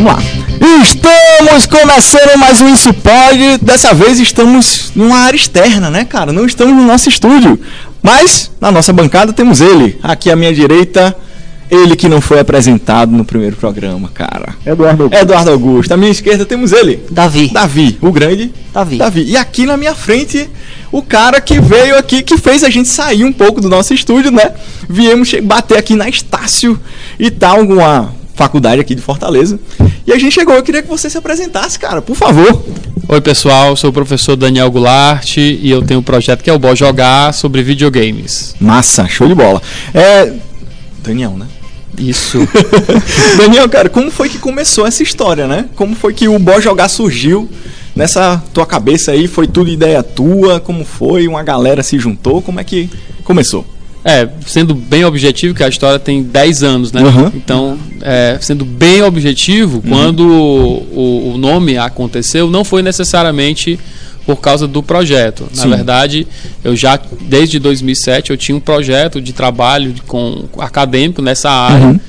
Vamos lá. Estamos começando mais um Isso Pode. Dessa vez estamos numa área externa, né, cara? Não estamos no nosso estúdio. Mas na nossa bancada temos ele. Aqui à minha direita, ele que não foi apresentado no primeiro programa, cara. Eduardo Augusto. Eduardo Augusto. À minha esquerda temos ele. Davi. Davi, o grande Davi. Davi. E aqui na minha frente, o cara que veio aqui, que fez a gente sair um pouco do nosso estúdio, né? Viemos bater aqui na Estácio e tal, uma faculdade aqui de Fortaleza. E a gente chegou, eu queria que você se apresentasse, cara, por favor. Oi pessoal, sou o professor Daniel Goulart e eu tenho um projeto que é o Bo Jogar sobre videogames. Massa, show de bola. É. Daniel, né? Isso. Daniel, cara, como foi que começou essa história, né? Como foi que o Bó Jogar surgiu nessa tua cabeça aí? Foi tudo ideia tua? Como foi? Uma galera se juntou? Como é que começou? É, sendo bem objetivo, que a história tem 10 anos, né? Uhum. Então, é, sendo bem objetivo, quando o, o nome aconteceu, não foi necessariamente por causa do projeto. Na Sim. verdade, eu já, desde 2007, eu tinha um projeto de trabalho com acadêmico nessa área. Uhum.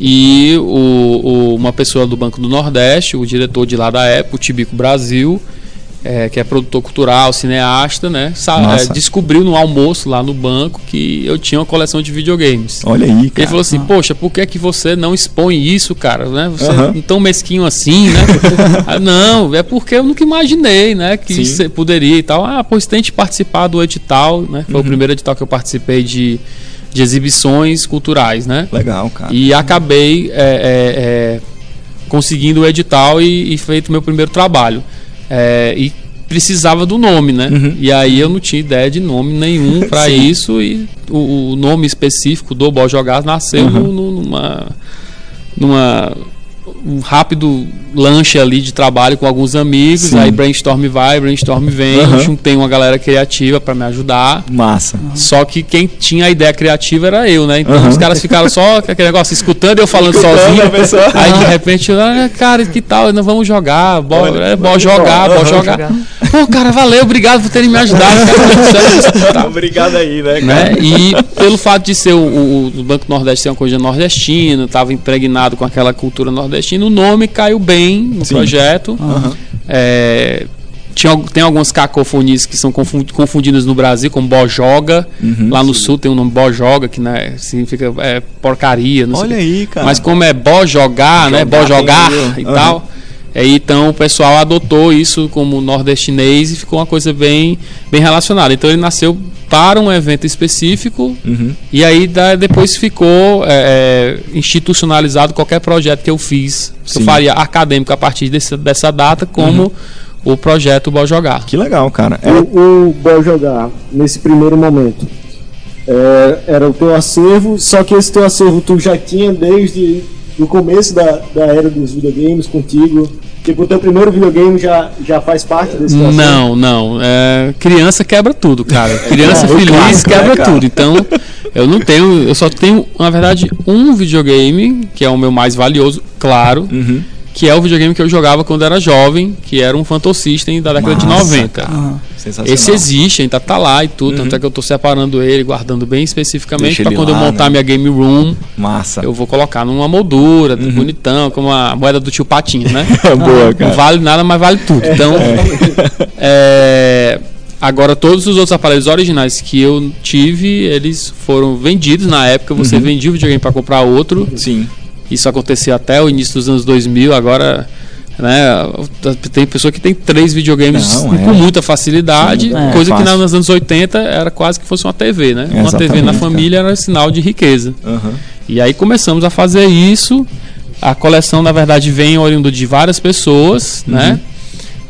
E o, o- uma pessoa do Banco do Nordeste, o diretor de lá da época, o Tibico Brasil, é, que é produtor cultural, cineasta, né? é, descobriu no almoço lá no banco que eu tinha uma coleção de videogames. Olha aí, cara. Ele falou assim, poxa, por que, que você não expõe isso, cara? Né? Você é tão mesquinho assim, né? Ah, não, é porque eu nunca imaginei, né? Que você poderia e tal. Ah, pois tente participar do edital, né? Foi Uhum. o primeiro edital que eu participei de, de exibições culturais, né? Legal, cara. E acabei é, é, é, conseguindo o edital e, e feito meu primeiro trabalho. É, e precisava do nome, né? Uhum. E aí eu não tinha ideia de nome nenhum para isso e o, o nome específico do Bó Jogar nasceu Uhum. no- no- numa numa um rápido lanche ali de trabalho com alguns amigos, Sim. aí brainstorm vai, brainstorm vem, Uhum. juntei uma galera criativa para me ajudar. Massa. Só que quem tinha a ideia criativa era eu, né? Então Aham. os caras ficaram só com aquele negócio escutando eu falando Escutando sozinho. Aí de repente, ah, cara, que tal? Nós vamos jogar, bó, Olha, é, vamos jogar, jogar. bó Aham. jogar. Pô, cara, valeu, obrigado por terem me ajudado. Cara, Tá. Obrigado aí, né, cara? né? E pelo fato de ser o, o- o Banco Nordeste ser uma coisa nordestina, estava impregnado com aquela cultura nordestina, o nome caiu bem no Sim. projeto. Aham. É, tinha, tem algumas cacofonias que são confun- confundidas no Brasil, como Bojoga. Uhum. Lá no sul tem o nome Bojoga, que né, significa é, porcaria. Olha aí, cara. Mas como é Bojogar, né? Jogar, Bojogar e Aham. tal. É, então o pessoal adotou isso como nordestinês e ficou uma coisa bem, bem relacionada. Então ele nasceu para um evento específico Uhum. e aí da- depois ficou é, é, institucionalizado qualquer projeto que eu fiz, que Sim. eu faria acadêmico a partir desse- dessa data, como o projeto Bom Jogar. Que legal, cara. É, O, o Bel Jogar, nesse primeiro momento, é, era o teu acervo, só que esse teu acervo tu já tinha desde o começo da, da era dos videogames contigo. Tipo, o teu primeiro videogame já, já faz parte desse acervo? Não, não. é, criança quebra tudo, cara. Criança É feliz quebra cara? tudo. Então, eu não tenho. Eu só tenho, na verdade, um videogame, que é o meu mais valioso, claro. Uhum. Que é o videogame que eu jogava quando era jovem, que era um Phantom System da década de Massa, 90. cara. Sensacional. Esse existe, ainda tá lá e tudo, Uhum. tanto é que eu tô separando ele, guardando bem especificamente para quando eu lá, montar né? minha game room, Massa. eu vou colocar numa moldura, Uhum. bonitão, como a moeda do tio Patinho, né? Boa, Não cara. vale nada, mas vale tudo. Então, é, agora todos os outros aparelhos originais que eu tive, eles foram vendidos na época. Você Uhum. vendia o videogame para comprar outro. Sim. Isso acontecia até o início dos anos 2000. Agora, né, tem pessoa que tem três videogames Não, com é. muita facilidade, Sim, é coisa que fácil. nos anos 80 era quase que fosse uma TV, né? Uma TV na família era sinal de riqueza. Aham. E aí começamos a fazer isso. A coleção, na verdade, vem oriundo de várias pessoas, Uhum. né?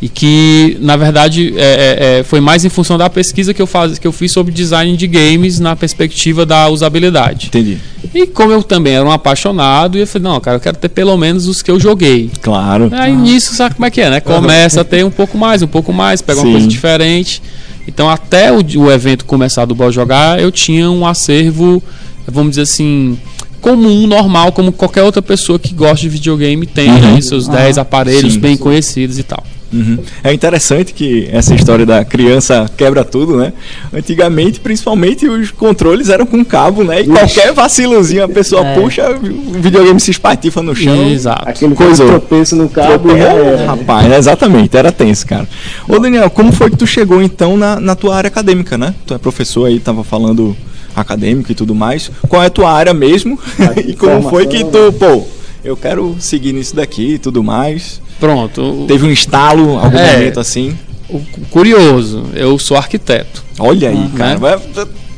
E que, na verdade, é, é, é, foi mais em função da pesquisa que eu, faz, que eu fiz sobre design de games na perspectiva da usabilidade. Entendi. E como eu também era um apaixonado, eu falei, não, cara, eu quero ter pelo menos os que eu joguei. Claro. Aí nisso, sabe como é que é, né? Começa a ter um pouco mais, um pouco mais, pega Sim. uma coisa diferente. Então, até o, o evento começar do Ball Jogar, eu tinha um acervo, vamos dizer assim, comum, normal, como qualquer outra pessoa que gosta de videogame tem, Uhum. né? Seus 10 aparelhos Sim, bem sim. conhecidos e tal. Uhum. É interessante que essa história da criança quebra tudo, né? Antigamente, principalmente, os controles eram com cabo, né? E qualquer vacilozinho a pessoa É. puxa, o videogame se espatifa no chão. Exato. Aquele Coisou. tropeço no cabo Trope- já É, era. Rapaz, exatamente, era tenso, cara. Ô Daniel, como foi que tu chegou então na, na tua área acadêmica, né? Tu é professor aí, tava falando acadêmico e tudo mais. Qual é a tua área mesmo? e como foi que tu, pô, eu quero seguir nisso daqui e tudo mais. Pronto. Teve um estalo, algum É. momento assim? o- curioso, eu sou arquiteto. Olha aí, Uhum. cara, vai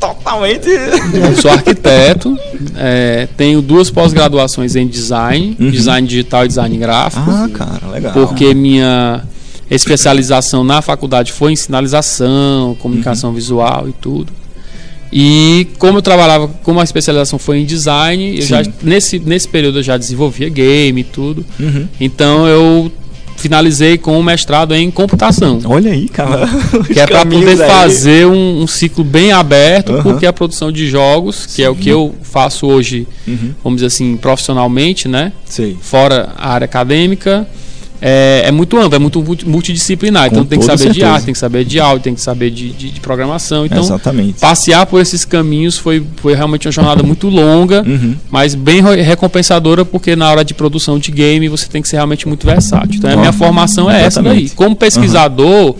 totalmente. Eu sou arquiteto, é, tenho duas pós-graduações em design, Uhum. design digital e design gráfico, Ah, cara, legal. porque minha especialização na faculdade foi em sinalização, comunicação Uhum. visual e tudo. E como eu trabalhava, como a especialização foi em design, eu já, Sim. nesse, nesse período eu já desenvolvia game e tudo. Uhum. Então eu finalizei com o mestrado em computação. Olha aí, cara. Que é para poder aí. fazer um, um ciclo bem aberto, Aham. porque a produção de jogos, que é o que eu faço hoje, Uhum. vamos dizer assim, profissionalmente, né? Sei. Fora a área acadêmica, é, é muito amplo, é muito multi- multidisciplinar. Com Então tem que saber de certeza. arte, tem que saber de áudio, tem que saber de, de- de programação. Então, Exatamente. passear por esses caminhos foi, foi realmente uma jornada muito longa, Uhum. mas bem re- recompensadora, porque na hora de produção de game você tem que ser realmente muito versátil. Então a minha formação é essa daí. exatamente. Como pesquisador,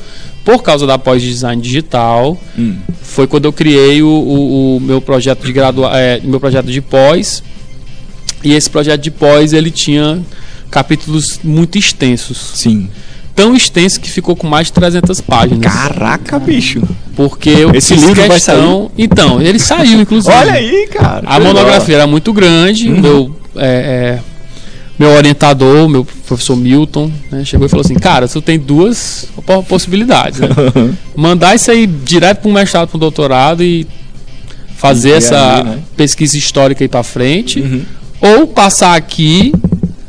por causa da pós-design digital, Hum. foi quando eu criei o, o- o meu projeto de gradua é, meu projeto de pós. E esse projeto de pós ele tinha capítulos muito extensos, Sim. tão extenso que ficou com mais de 300 páginas. Caraca, bicho. Porque eu Esse fiz livro vai questão. Então, ele saiu inclusive. Olha aí, cara. A monografia era muito grande. Uhum. Meu, é, é, meu orientador, meu professor Milton, né, chegou e falou assim: Cara, tu tem duas po- possibilidades. né? Mandar isso aí direto para um mestrado, para um doutorado e fazer E essa ali, né? pesquisa histórica aí para frente, Uhum. ou passar aqui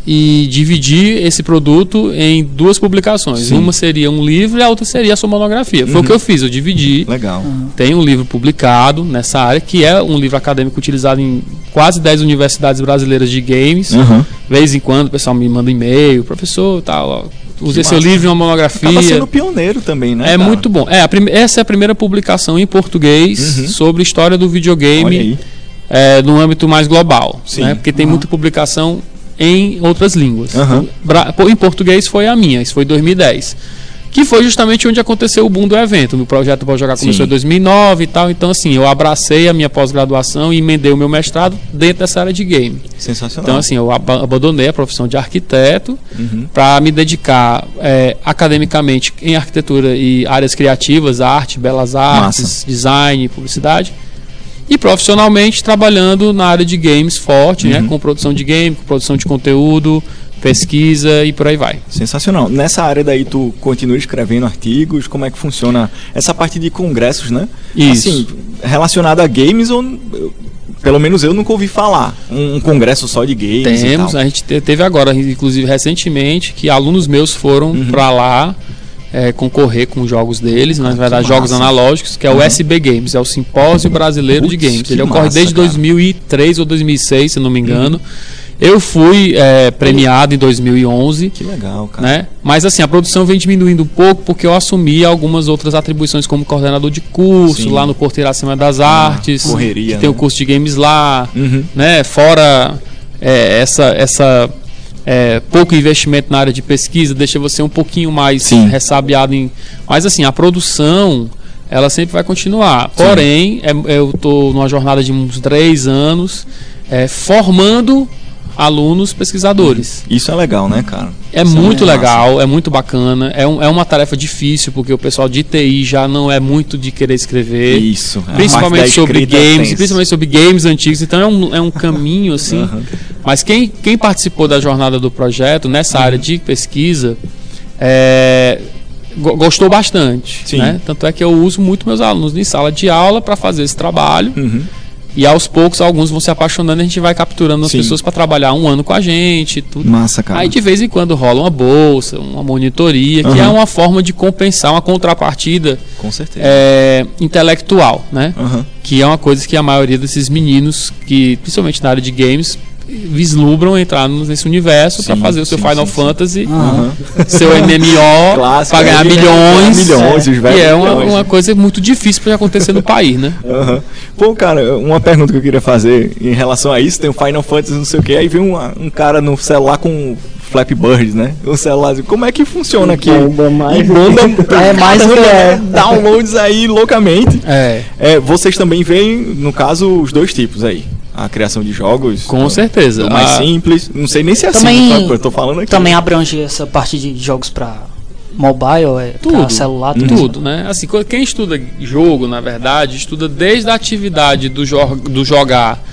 e dividir esse produto em duas publicações. Sim. Uhum. Uma seria um livro e a outra seria a sua monografia. Foi o que eu fiz, eu dividi. Legal. Tem um livro publicado nessa área, que é um livro acadêmico utilizado em quase 10 universidades brasileiras de games. Uhum. Vez em quando o pessoal me manda e-mail, professor, tal, ó, usei seu livro em uma monografia. Acaba sendo pioneiro também, né? É cara? muito bom. É, essa é a primeira publicação em português Uhum. sobre história do videogame é, no âmbito mais global. Sim. Né? Porque tem muita publicação em outras línguas. Pô, Em português foi a minha, isso foi em 2010. Que foi justamente onde aconteceu o boom do evento. O projeto Pode Jogar começou Sim. em 2009 e tal. Então, assim, eu abracei a minha pós-graduação e emendei o meu mestrado dentro dessa área de game. Sensacional. Então, assim, eu aba- abandonei a profissão de arquiteto Uhum. para me dedicar é, academicamente em arquitetura e áreas criativas, arte, belas artes, Massa. design, publicidade. E profissionalmente trabalhando na área de games forte, né? Uhum. Com produção de game, com produção de conteúdo, pesquisa e por aí vai. Sensacional. Nessa área daí tu continua escrevendo artigos, como é que funciona essa parte de congressos, né? Isso. Assim, relacionado a games, ou pelo menos eu nunca ouvi falar. Um, congresso só de games Temos, a gente te- teve agora, inclusive recentemente, que alunos meus foram Uhum. pra lá é, concorrer com os jogos deles, na Ah, que verdade jogos massa. analógicos, que é o Uhum. SB Games, é o Simpósio Brasileiro de Games. Ele ocorre massa, desde cara. Uhum. 2003 ou 2006, se não me engano. Eu fui é, premiado em 2011. Que legal, cara. Né? Mas assim, a produção vem diminuindo um pouco porque eu assumi algumas outras atribuições como coordenador de curso Sim. lá no Porteiro Acima das Artes, correria, que tem o né? curso de games lá, Uhum. né? Fora é, essa essa é, pouco investimento na área de pesquisa deixa você um pouquinho mais Sim. ressabiado em, mas assim a produção ela sempre vai continuar. Porém, é- eu estou numa jornada de uns três anos é, formando alunos pesquisadores. Isso é legal, né, cara? É Isso muito massa. legal, é muito bacana. É, um- é uma tarefa difícil, porque o pessoal de TI já não é muito de querer escrever. Isso. parte Principalmente sobre é games, principalmente sobre games antigos. Então é um, é um caminho assim. Aham. Mas quem, quem participou da jornada do projeto Uhum. nessa área de pesquisa é, go- gostou bastante. Sim. né? Tanto é que eu uso muito meus alunos em sala de aula para fazer esse trabalho. Uhum. E aos poucos, alguns vão se apaixonando e a gente vai capturando as Sim. pessoas para trabalhar um ano com a gente, tudo. Massa, cara. Aí de vez em quando rola uma bolsa, uma monitoria, que Aham. é uma forma de compensar uma contrapartida Com certeza. é, intelectual, né? Aham. Que é uma coisa que a maioria desses meninos, que principalmente na área de games, vislumbram entrar nesse universo para Sim, fazer o seu sim, Final sim, sim. Fantasy, Aham. seu MMO, para ganhar né? milhões. Milhões, velhos e é uma, milhões. uma coisa muito difícil para acontecer no país, né? Aham. Pô, cara, uma pergunta que eu queria fazer em relação a isso, tem o Final Fantasy, não sei o que, aí vem uma- um cara no celular com Flappy Bird, né? O celular, como é que funciona aqui? Bomba mais- E É, mais que é. Downloads aí loucamente. É, É, vocês também veem, no caso, os dois tipos aí. A criação de jogos. com do- certeza. do mais A- simples. Não sei nem se é assim, Também- tá? eu tô falando aqui. Também abrange essa parte de jogos pra mobile, é, pra Tudo. celular, Uhum. tudo. Tudo, né? Assim, quem estuda jogo, na verdade, estuda desde a atividade do, jo do jogar,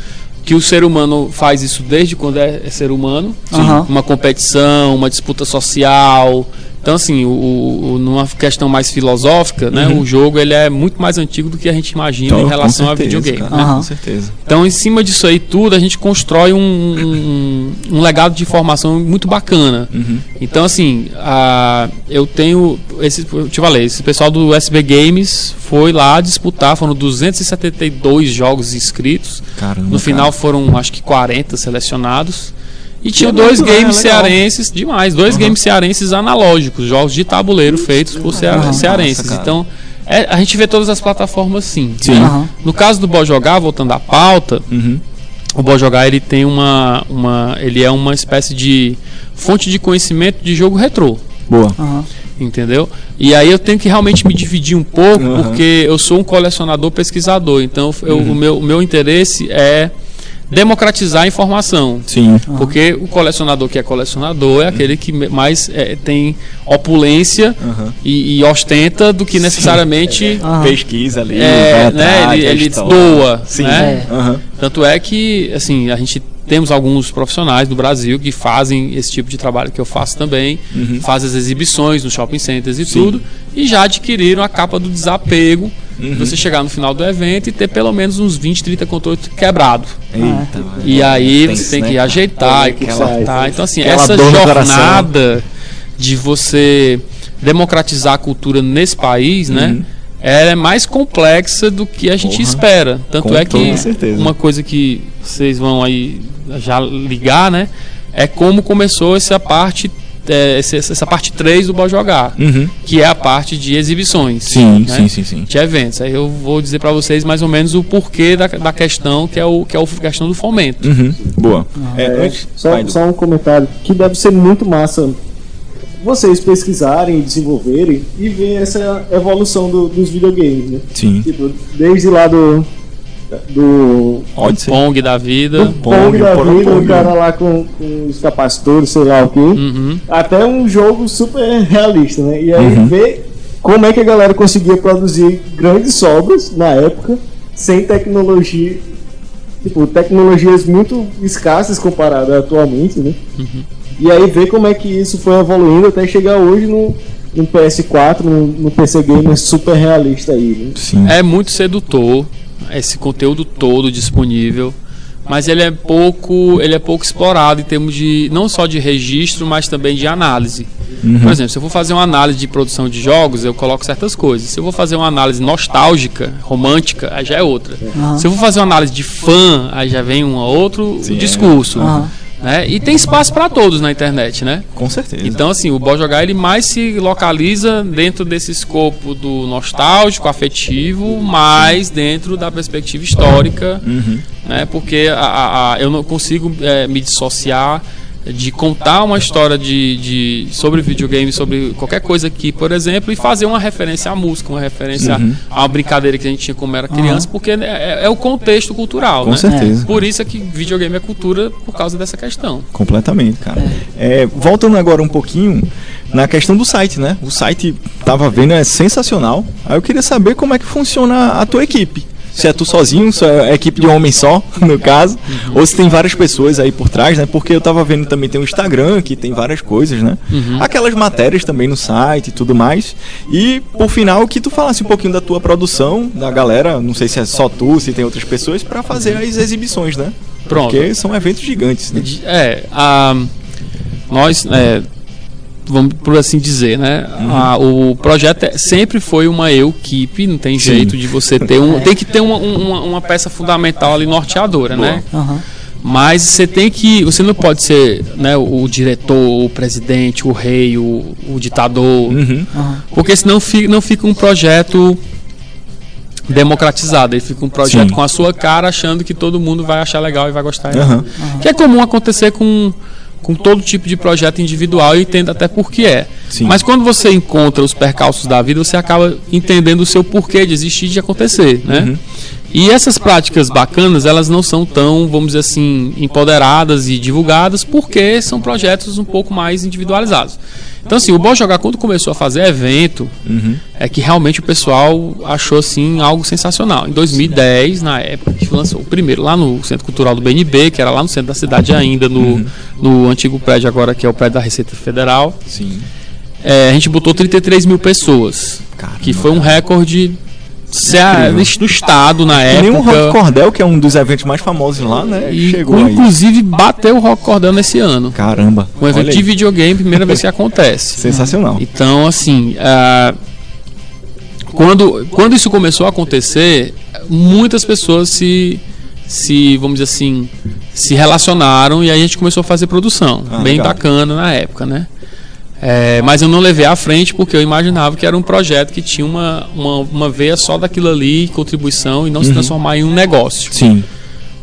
que o ser humano faz isso desde quando é, é ser humano. Aham. Uma competição, uma disputa social. Então, assim, o, o- numa questão mais filosófica, né? O jogo ele é muito mais antigo do que a gente imagina Uhum. Então, em relação com a certeza, videogame. cara, né? Com certeza. Então, em cima disso aí tudo, a gente constrói um, um, um legado de informação muito bacana. Uhum. Então, assim, a, eu tenho. Esse, eu te falei, esse pessoal do SB Games foi lá disputar, foram 272 jogos inscritos. Caramba. No final foram, acho que 40 selecionados. E tinha é dois né? games Legal. cearenses, demais, dois games cearenses analógicos, jogos de tabuleiro feitos por cea- Nossa, cearenses. cara. Então, é, a gente vê todas as plataformas sim. Sim. Aham. No caso do Bo Jogar, voltando à pauta, Uhum. o Bo Jogar ele tem uma, uma. Ele é uma espécie de fonte de conhecimento de jogo retrô. Boa. Aham. Entendeu? E aí eu tenho que realmente me dividir um pouco, porque eu sou um colecionador pesquisador. Então eu- Uhum. o, meu, o meu interesse é democratizar a informação. Sim. Porque o colecionador que é colecionador é aquele que mais é, tem opulência Aham. e, e ostenta do que necessariamente Aham. Pesquisa ali. é, né, ele, ele doa. Sim. né? É. Aham. Tanto é que, assim, a gente temos alguns profissionais do Brasil que fazem esse tipo de trabalho que eu faço também, Uhum. fazem as exibições nos shopping centers e tudo, e já adquiriram a capa do desapego, Uhum. você chegar no final do evento e ter pelo menos uns 20, 30 controles quebrados. E aí Tenso, você tem né, que ajeitar e consertar. Então, assim, aquela essa jornada de você democratizar a cultura nesse país, né? Uhum. Ela é mais complexa do que a gente Porra. espera. Tanto Com é que certeza. uma coisa que vocês vão aí já ligar, né? É como começou essa parte, é, essa, essa parte 3 do Bom Jogar, Uhum. que é a parte de exibições. Sim, né? sim, sim, sim. de eventos. Aí eu vou dizer para vocês mais ou menos o porquê da, da questão, que é o que é a questão do fomento. Uhum. Boa. É, É, só, só um comentário que deve ser muito massa vocês pesquisarem, desenvolverem e ver essa evolução do- dos videogames, né? Sim. Tipo, desde lá do do Odyssey. Pong da vida. do Pong da Pong, vida, Pong. o cara lá com, com os capacitores, sei lá o quê. Uhum. Até um jogo super realista, né? E aí Uhum. ver como é que a galera conseguia produzir grandes obras na época sem tecnologia, tipo, tecnologias muito escassas comparadas atualmente, né? E aí ver como é que isso foi evoluindo até chegar hoje no, no PS4, no, no PC Gamer super realista aí, né? Sim. É muito sedutor esse conteúdo todo disponível, mas ele é pouco, ele é pouco explorado em termos de não só de registro, mas também de análise. Uhum. Por exemplo, se eu for fazer uma análise de produção de jogos, eu coloco certas coisas. Se eu vou fazer uma análise nostálgica, romântica, aí já é outra. Aham. Se eu for fazer uma análise de fã, aí já vem um outro Sim, é. discurso. Né? E tem espaço para todos na internet, né? Com certeza. Então, assim, o Bom Jogar ele mais se localiza dentro desse escopo do nostálgico, afetivo, mais dentro da perspectiva histórica, Uhum. né? Porque a, a- a- eu não consigo eh, me dissociar de contar uma história de, de- sobre videogame, sobre qualquer coisa aqui, por exemplo, e fazer uma referência à música, uma referência Uhum. a uma brincadeira que a gente tinha como era criança, porque é, é- é o contexto cultural, Com né? certeza. Por isso é que videogame é cultura por causa dessa questão. Completamente, cara. É, voltando agora um pouquinho na questão do site, né? O site, tava vendo, é sensacional. Aí eu queria saber como é que funciona a tua equipe. Se é tu sozinho, se é equipe de um homem só, no caso, ou se tem várias pessoas aí por trás, né? Porque eu tava vendo também tem o Instagram, que tem várias coisas, né? Aquelas matérias também no site e tudo mais. E por final, que tu falasse um pouquinho da tua produção, da galera, não sei se é só tu, se tem outras pessoas, para fazer as exibições, né? Pronto. Porque são eventos gigantes, né? É, a, nós, é, vamos por assim dizer, né? a- o projeto é- sempre foi uma equipe, não tem jeito de você ter um. Tem que ter uma, uma, uma peça fundamental ali norteadora, né? Aham. Mas você tem que. Você não pode ser né, o, diretor, o presidente, o rei, o, o ditador. Uhum. Porque senão fi- não fica um projeto democratizado. Ele fica um projeto Sim. com a sua cara, achando que todo mundo vai achar legal e vai gostar. Aham. Que é comum acontecer com, com todo tipo de projeto individual e eu entendo até por que é. Sim. Mas quando você encontra os percalços da vida, você acaba entendendo o seu porquê de existir e de acontecer, né? Uhum. E essas práticas bacanas, elas não são tão, vamos dizer assim, empoderadas e divulgadas porque são projetos um pouco mais individualizados. Então, assim, o Bom Jogar, quando começou a fazer evento, Uhum. é que realmente o pessoal achou, assim, algo sensacional. Em 2010, na época, a gente lançou o primeiro lá no Centro Cultural do BNB, que era lá no centro da cidade ainda, no, no antigo prédio agora, que é o prédio da Receita Federal. Sim. É, a gente botou 33 mil pessoas, Caramba, que foi um recorde se a- do estado na E nem o Rock época. Cordel, que é um dos eventos mais famosos lá, né? E chegou aí. inclusive bateu o Rock Cordel nesse ano. Caramba. Um evento de aí. videogame, primeira vez que acontece. Sensacional. Então, assim, ah, quando, quando isso começou a acontecer, muitas pessoas se, se, vamos dizer assim, se relacionaram e aí a gente começou a fazer produção. Ah, bem legal. bacana na época, né? É, mas eu não levei à frente porque eu imaginava que era um projeto que tinha uma, uma, uma veia só daquilo ali, contribuição, e não se Uhum. transformar em um negócio. Sim.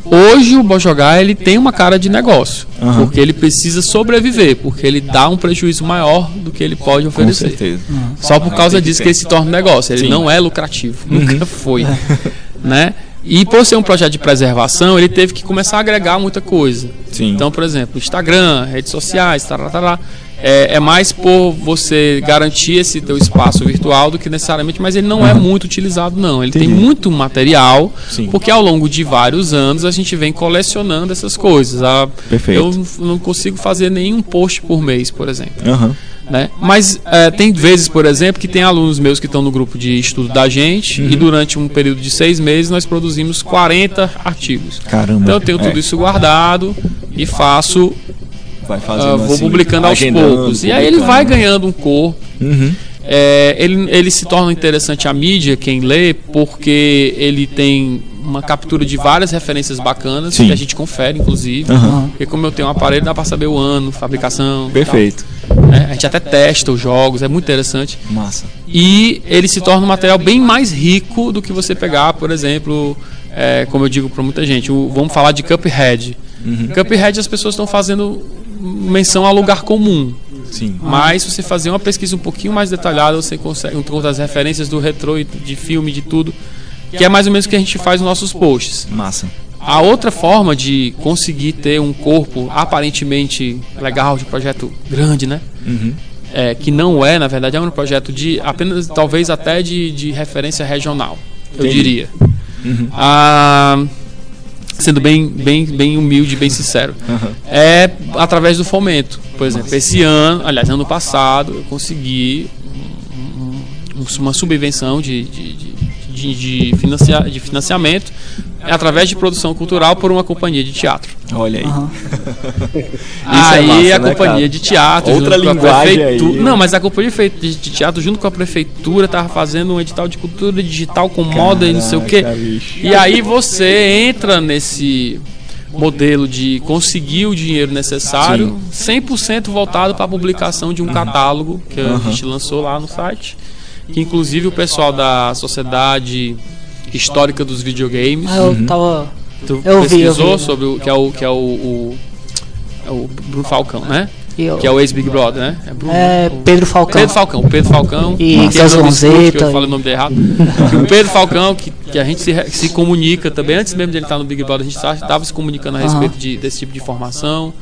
Hoje o Bojogar ele tem uma cara de negócio, Aham. porque ele precisa sobreviver, porque ele dá um prejuízo maior do que ele pode Com oferecer. certeza. Só por causa disso que ele se torna um negócio. Ele Sim. não é lucrativo, nunca foi, né? E por ser um projeto de preservação, ele teve que começar a agregar muita coisa. Sim. Então, por exemplo, Instagram, redes sociais, tará, tará, é, é mais por você garantir esse teu espaço virtual do que necessariamente, mas ele não é muito utilizado não. Ele tem Entendi. muito material, Sim. porque ao longo de vários anos a gente vem colecionando essas coisas. A- Perfeito. Eu não- consigo fazer nenhum post por mês, por exemplo Aham. né? Mas é, tem vezes, por exemplo, que tem alunos meus que estão no grupo de estudo da gente Uhum. e durante um período de seis meses nós produzimos 40 artigos. Caramba. Então eu tenho tudo É. isso guardado e faço, Vai fazendo vou assim, publicando aos poucos. E aí ele vai ganhando um corpo. Uhum. É, ele, ele se torna interessante a mídia, quem lê, porque ele tem uma captura de várias referências bacanas, Sim. que a gente confere, inclusive. Aham. Porque como eu tenho um aparelho, dá pra saber o ano, fabricação. Perfeito. né? A gente até testa os jogos, é muito interessante. Massa. E ele se torna um material bem mais rico do que você pegar, por exemplo, é, como eu digo para muita gente, o- vamos falar de Cuphead. Uhum. Cuphead as pessoas estão fazendo menção a lugar comum. Sim. Mas se você fazer uma pesquisa um pouquinho mais detalhada, você consegue encontrar as referências do retrô, e de filme, de tudo, que é mais ou menos o que a gente faz nos nossos posts. Massa. A outra forma de conseguir ter um corpo aparentemente legal de projeto grande, né? Uhum. É, que não é, na verdade, é um projeto de apenas, talvez até de, de referência regional, eu Entendi. diria. Uhum. Ah, sendo bem, bem, bem humilde, bem sincero, Aham. é através do fomento. Por exemplo, esse ano, aliás, ano passado, eu consegui um- um- uma subvenção de, de, de, de, de financia- de financiamento através de produção cultural por uma companhia de teatro. Olha aí. Aham. aí massa, a né, companhia cara? de teatro, Outra junto com a linguagem prefeitura. aí. Não, mas a companhia de teatro junto com a prefeitura tava fazendo um edital de cultura digital com moda e não sei o quê. Caraca, bicho. E aí você entra nesse modelo de conseguir o dinheiro necessário, 100% voltado para a publicação de um catálogo que a gente lançou lá no site, que inclusive o pessoal da Sociedade Histórica dos Videogames, Ah, eu tava. tu eu vi, eu pesquisou vi. sobre o que é o que é o, o, é o Bruno Falcão, né? e eu- Que é o ex-Big Brother, né? É, Bruno, É, Pedro Falcão. Pedro Falcão, Pedro Falcão. E que é Celso escroto, que Gonzeta Eu falei o nome dele errado. O Pedro Falcão, que, que a gente se, se comunica também, antes mesmo de ele estar no Big Brother, a gente estava se comunicando a respeito de- desse tipo de informação.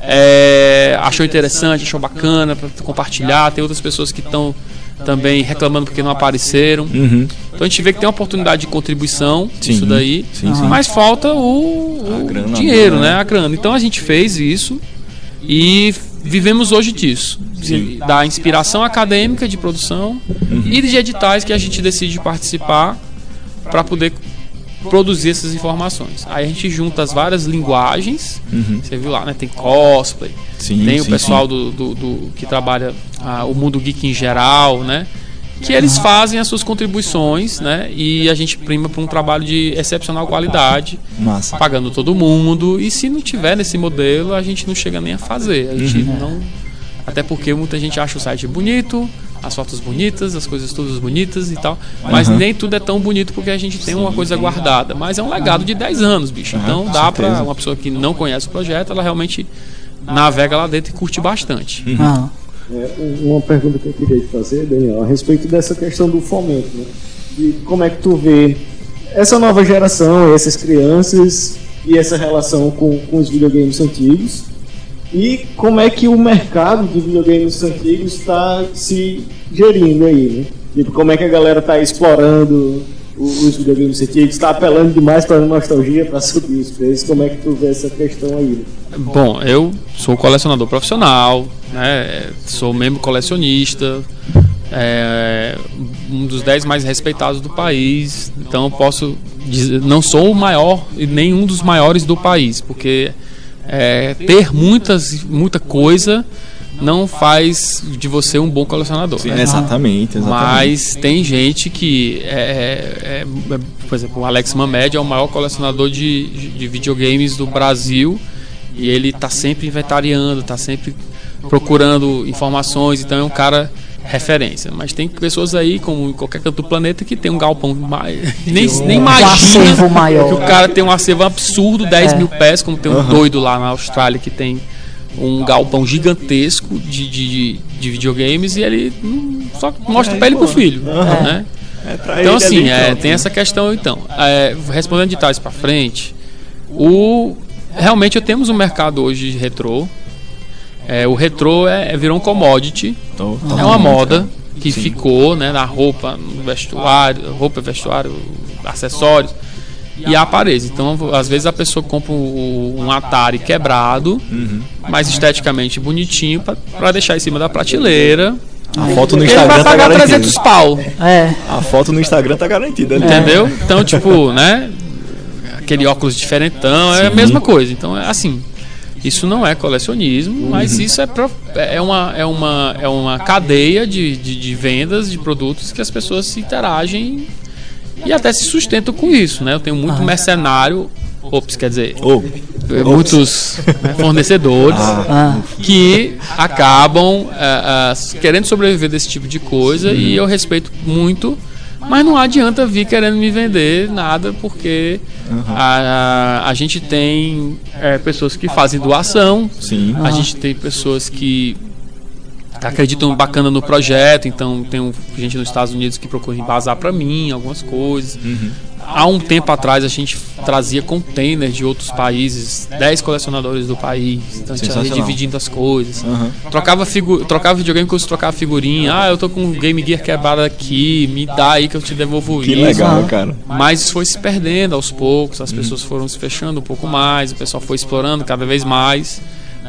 É, achou interessante, achou bacana para compartilhar. Tem outras pessoas que estão também reclamando porque não apareceram. Uhum. Então a gente vê que tem uma oportunidade de contribuição Sim, isso daí, sim, sim. mas falta o, o grana, dinheiro, né? né? A grana. Então a gente fez isso e vivemos hoje disso, de- da inspiração acadêmica de produção Uhum. e de editais que a gente decide participar para poder produzir essas informações. Aí a gente junta as várias linguagens, você viu lá, né? Tem cosplay, Uhum. Sim, tem o sim, pessoal sim. do, do- do- que trabalha ah, o mundo geek em geral, né? Que eles fazem as suas contribuições, né? E a gente prima para um trabalho de excepcional qualidade, Massa. pagando todo mundo. E se não tiver nesse modelo, a gente não chega nem a fazer. A gente Uhum. não. Até porque muita gente acha o site bonito, as fotos bonitas, as coisas todas bonitas e tal. Mas Uhum. nem tudo é tão bonito porque a gente tem uma coisa guardada. Mas é um legado de 10 anos, bicho. Então dá para uma pessoa que não conhece o projeto, ela realmente navega lá dentro e curte bastante. Ah, É, uma pergunta que eu queria te fazer, Daniel, a respeito dessa questão do fomento, né? De como é que tu vê essa nova geração, essas crianças e essa relação com, com os videogames antigos e como é que o mercado de videogames antigos está se gerindo aí, né? Tipo, como é que a galera está explorando os videogames antigos, está apelando demais para a nostalgia, para subir os preços, como é que tu vê essa questão aí? Né? Bom, eu sou colecionador profissional, né? Sou membro colecionista, é, um dos 10 mais respeitados do país. Então eu posso dizer, não sou o maior e nem um dos maiores do país, porque é, ter muitas, muita coisa não faz de você um bom colecionador. Sim, né? exatamente, exatamente. Mas tem gente que é, é- é- por exemplo, o Alex Mamed é o maior colecionador de, de- de videogames do Brasil e ele está sempre inventariando, está sempre procurando informações, então é um cara referência. Mas tem pessoas aí, como em qualquer canto do planeta, que tem um galpão mais. Nem, nem imagina acervo maior. que o cara tem um acervo absurdo, 10 É. mil pés, como tem um doido lá na Austrália que tem um galpão gigantesco de, de, de videogames e ele hum, só mostra pra ele e pro filho. Né? É Então assim, é, tem essa questão então. É, respondendo de trás para frente, o realmente temos um mercado hoje de retrô. É, o retrô é, virou um commodity, Tô- é totalmente, uma moda cara. que Sim. ficou, né, na roupa, no vestuário, roupa, vestuário, acessórios e a aparelhos. Então, às vezes a pessoa compra um, Atari quebrado, Uhum. mas esteticamente bonitinho para deixar em cima da prateleira. A foto no Ele vai Instagram tá pagar 300 garantida. pau, é. A foto no Instagram tá garantida. ali. entendeu? Então, tipo, né, aquele óculos diferentão é a Sim. mesma coisa. Então, é assim. Isso não é colecionismo, mas isso é, pro- é, uma, é, uma, é uma cadeia de, de, de vendas de produtos que as pessoas se interagem e até se sustentam com isso, né? Eu tenho muito mercenário, ops, quer dizer, Ô, muitos né, fornecedores Ah, que acabam ah, ah, querendo sobreviver desse tipo de coisa e eu respeito muito, mas não adianta vir querendo me vender nada porque a, a, a gente tem eh, pessoas que fazem doação, sim. a gente tem pessoas que acreditam bacana no projeto, então tem gente nos Estados Unidos que procura embasar para mim algumas coisas. Há um tempo atrás a gente trazia containers de outros países, 10 colecionadores do país, então a gente ia Sensacional. dividindo as coisas. Aham. Trocava, figu trocava videogame com os trocava figurinha. Ah, eu tô com um Game Gear quebrado aqui, me dá aí que eu te devolvo Que isso. legal, cara. Mas isso foi se perdendo aos poucos, as pessoas foram se fechando um pouco mais, o pessoal foi explorando cada vez mais.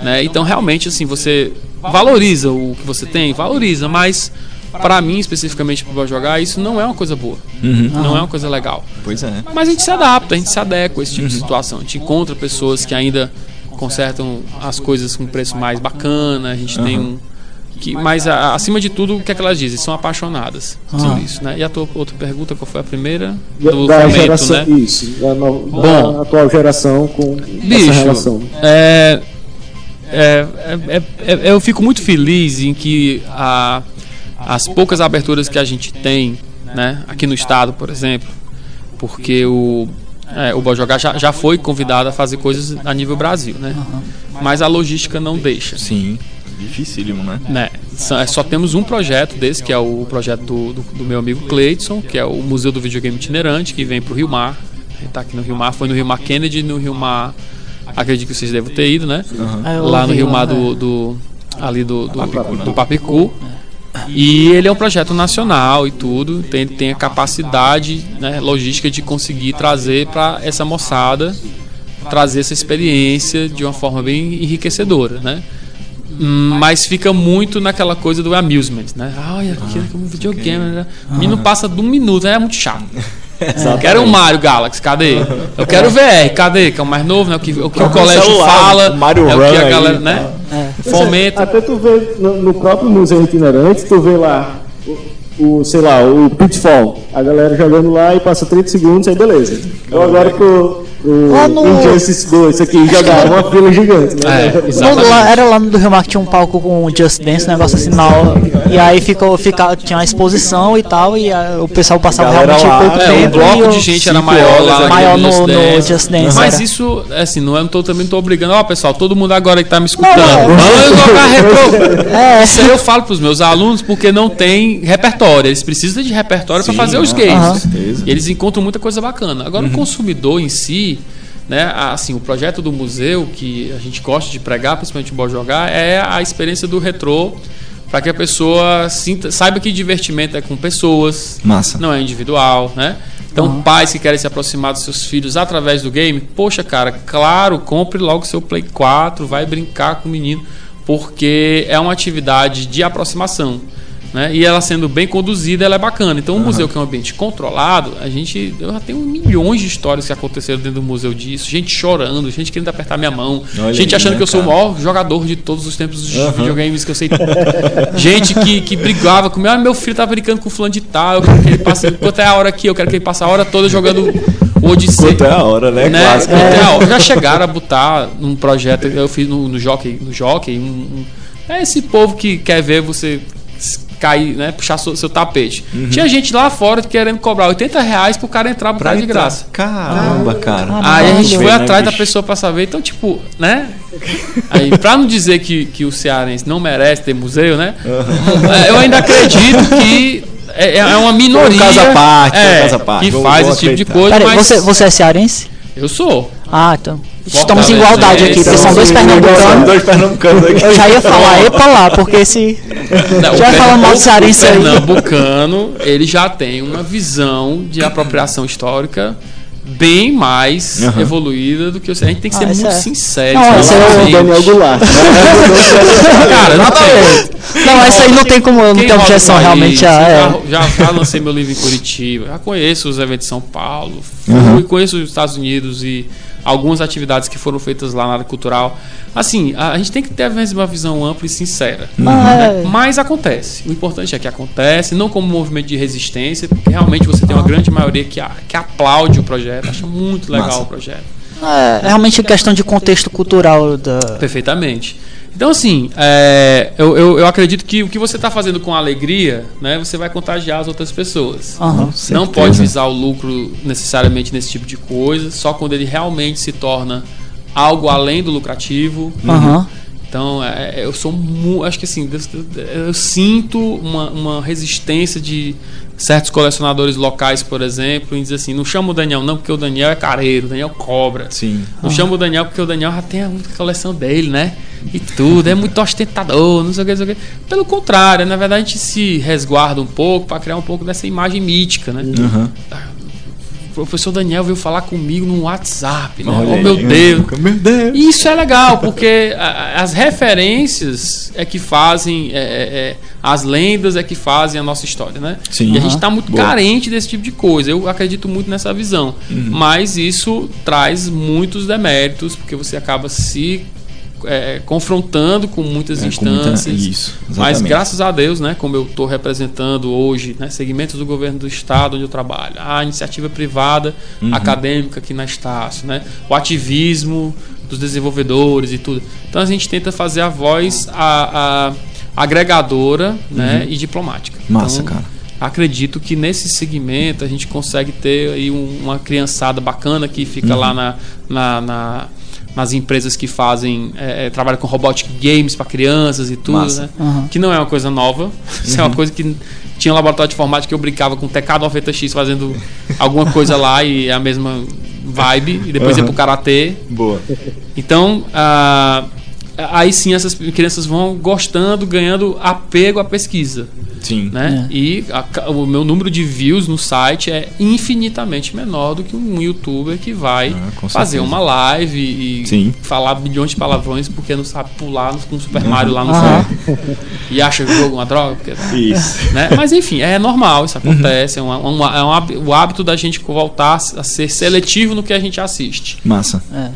Né? Então, realmente, assim, você valoriza o que você tem, valoriza, mas para mim, especificamente para jogar, isso não é uma coisa boa, Uhum. não é uma coisa legal. Pois é. Mas a gente se adapta, a gente se adequa a esse tipo de situação. A gente encontra pessoas que ainda consertam as coisas com preço mais bacana, a gente tem um. Que, mas a- acima de tudo, o que é que elas dizem? São apaixonadas por isso, né? E a tua outra pergunta, qual foi a primeira? Do da fomento, geração, né? isso, da, no- da Bom. atual geração com Bicho, essa relação. é, é, é, é- é- eu fico muito feliz em que a- as poucas aberturas que a gente tem, né, aqui no estado, por exemplo, porque o é, o Bojogar já, já foi convidado a fazer coisas a nível Brasil, né? Mas a logística não deixa. Sim. Dificílimo, né? Né? Só, é, só temos um projeto desse, que é o projeto do, do, do meu amigo Cleidson, que é o Museu do Videogame Itinerante, que vem pro Rio Mar. Ele tá aqui no Rio Mar, foi no Rio Mar Kennedy, no Rio Mar. Acredito que vocês devem ter ido, né? Eu Lá no Rio Mar é. do. do- ali do, do, Papicu, né? do Papicu. E ele é um projeto nacional e tudo, tem, tem a capacidade né, logística de conseguir trazer para essa moçada, trazer essa experiência de uma forma bem enriquecedora, né? Hum, Mas fica muito naquela coisa do amusement, né? Ai, aqui é como videogame, né? E não passa de um minuto, é muito chato. Eu quero o Mario Galaxy, cadê? Eu quero o VR, cadê? Que é o mais novo, né? O que o, que o colégio celular, fala, Mario é o que a galera, né? Fomenta. Até tu vê no, no próprio museu itinerante, tu vê lá o, o, sei lá, o Pitfall. A galera jogando lá e passa 30 segundos, aí beleza. Então agora pro, pro Lá no- Injustice 2 aqui jogar uma fila gigante, né? É, No- lá- era lá no do Rio Mar que tinha um palco com o Just Dance, um negócio assim na hora. E aí ficou, fica, tinha uma exposição e tal, e a- o pessoal passava realmente lá, pouco É, o tempo. bloco e de o- gente era maior lá. Maior no- no Just Dance, Mas era. isso, assim, não, eu não tô, também não tô obrigando. Ó, pessoal, todo mundo agora que tá me escutando, vamos jogar retrô. É. Isso aí eu falo pros meus alunos porque não tem repertório. Eles precisam de repertório para fazer os ah, games. com certeza. E eles encontram muita coisa bacana. Agora, o consumidor em si, né, assim, o projeto do museu que a gente gosta de pregar, principalmente o Bom Jogar, é a experiência do retrô para que a pessoa sinta, saiba que divertimento é com pessoas, Massa. não é individual, né? Então, pais que querem se aproximar dos seus filhos através do game, poxa, cara, claro, compre logo seu Play 4, vai brincar com o menino, porque é uma atividade de aproximação. Né? E ela sendo bem conduzida, ela é bacana. Então, o museu que é um ambiente controlado, a gente. Eu já tenho milhões de histórias que aconteceram dentro do museu disso. Gente chorando, gente querendo apertar minha mão, Olha gente aí, achando né, que eu sou o cara? maior jogador de todos os tempos dos videogames que eu sei. gente que, que brigava comigo. Ah, meu filho tá brincando com fulano de tal. Eu quero que ele passe. Quanto é a hora aqui? Eu quero que ele passe a hora toda jogando o Odyssey. Quanto é a hora, né? Né? Clássico. Quanto é a hora? Já chegaram a botar num projeto eu fiz no, no Jockey, no Jockey um, um- é esse povo que quer ver você cair, né, puxar seu, seu tapete. Tinha gente lá fora querendo cobrar 80 reais pro cara entrar botar de graça. Caramba, cara. Aí a gente foi né, atrás da bicho? pessoa pra saber. Então, tipo, né? Aí, pra não dizer que, que o cearense não merece ter museu, né? é, Eu ainda acredito que é, é uma minoria Um caso à parte, é, um caso à parte. que Vou- faz vou esse tipo de coisa, Peraí, mas você, você é cearense? eu sou. Ah, então. Estamos em igualdade aqui, porque são dois São pernambucanos. dois pernambucanos aqui. Eu já ia falar, epa lá, porque se. Não, Já o falando mal pernambucano, ele já tem uma visão de apropriação histórica bem mais Aham. evoluída do que o A gente tem que ser Ah, muito é. sincero. Não, é o. Daniel Goulart. Cara, não tem. Não, essa aí não tem como não roda objeção, realmente. Ah, é. já, já, já lancei meu livro em Curitiba, já conheço os eventos de São Paulo, fui, Uhum. conheço os Estados Unidos e algumas atividades que foram feitas lá na área cultural. Assim, a, a gente tem que ter uma visão ampla e sincera. Ah, né? é. Mas acontece. O importante é que acontece, não como um movimento de resistência, porque realmente você tem uma grande maioria que, que aplaude o projeto, acha muito legal Massa. o projeto. É, é realmente questão de contexto cultural da. Perfeitamente. Então, assim, é, eu, eu, eu acredito que o que você está fazendo com alegria, né, você vai contagiar as outras pessoas. Aham. Não pode visar o lucro necessariamente nesse tipo de coisa, só quando ele realmente se torna algo além do lucrativo. Aham. Então, é, eu sou mu- acho que assim, eu, eu sinto uma, uma resistência de certos colecionadores locais, por exemplo, em dizer assim, não chama o Daniel não, porque o Daniel é careiro, o Daniel cobra. Sim. Não chama o Daniel porque o Daniel já tem a coleção dele, né? E tudo, é muito ostentador, não sei o que, não sei o que. Pelo contrário, na verdade a gente se resguarda um pouco para criar um pouco dessa imagem mítica, né? Aham. O professor Daniel veio falar comigo no WhatsApp, né? Olha oh meu Deus. Meu Deus. E isso é legal, porque as referências é que fazem, é, é, é, as lendas é que fazem a nossa história, né? Sim. E a gente está muito Boa. carente desse tipo de coisa. Eu acredito muito nessa visão. Uhum. Mas isso traz muitos deméritos, porque você acaba se é, confrontando com muitas É, com muita- instâncias. Isso, Mas graças a Deus, né, como eu estou representando hoje, né, segmentos do governo do estado onde eu trabalho, a iniciativa privada Uhum. acadêmica aqui na Estácio, né, o ativismo dos desenvolvedores e tudo. Então a gente tenta fazer a voz a, a agregadora, né, e diplomática. Uhum. Massa, Então, cara. Acredito que nesse segmento a gente consegue ter aí um- uma criançada bacana que fica Uhum. lá na, na- na- nas empresas que fazem é, é, trabalham com robotic games para crianças e tudo, Massa. né? Aham. Que não é uma coisa nova. Isso é uma coisa que tinha um laboratório de informática que eu brincava com o TK90X fazendo alguma coisa lá e é a mesma vibe e depois ia Aham. pro karatê. Boa. Então, ah, aí sim essas crianças vão gostando, ganhando apego à pesquisa. Sim. Né? É. E a- o meu número de views no site é infinitamente menor do que um youtuber que vai Ah, fazer uma live e Sim. falar milhões de palavrões porque não sabe pular no- com o Super Mario lá no Aham. jogo. E acha o jogo uma droga. porque- Isso. né? Mas enfim, é normal, isso acontece. É, uma- uma- é um o hábito da gente voltar a ser seletivo no que a gente assiste. Massa. É.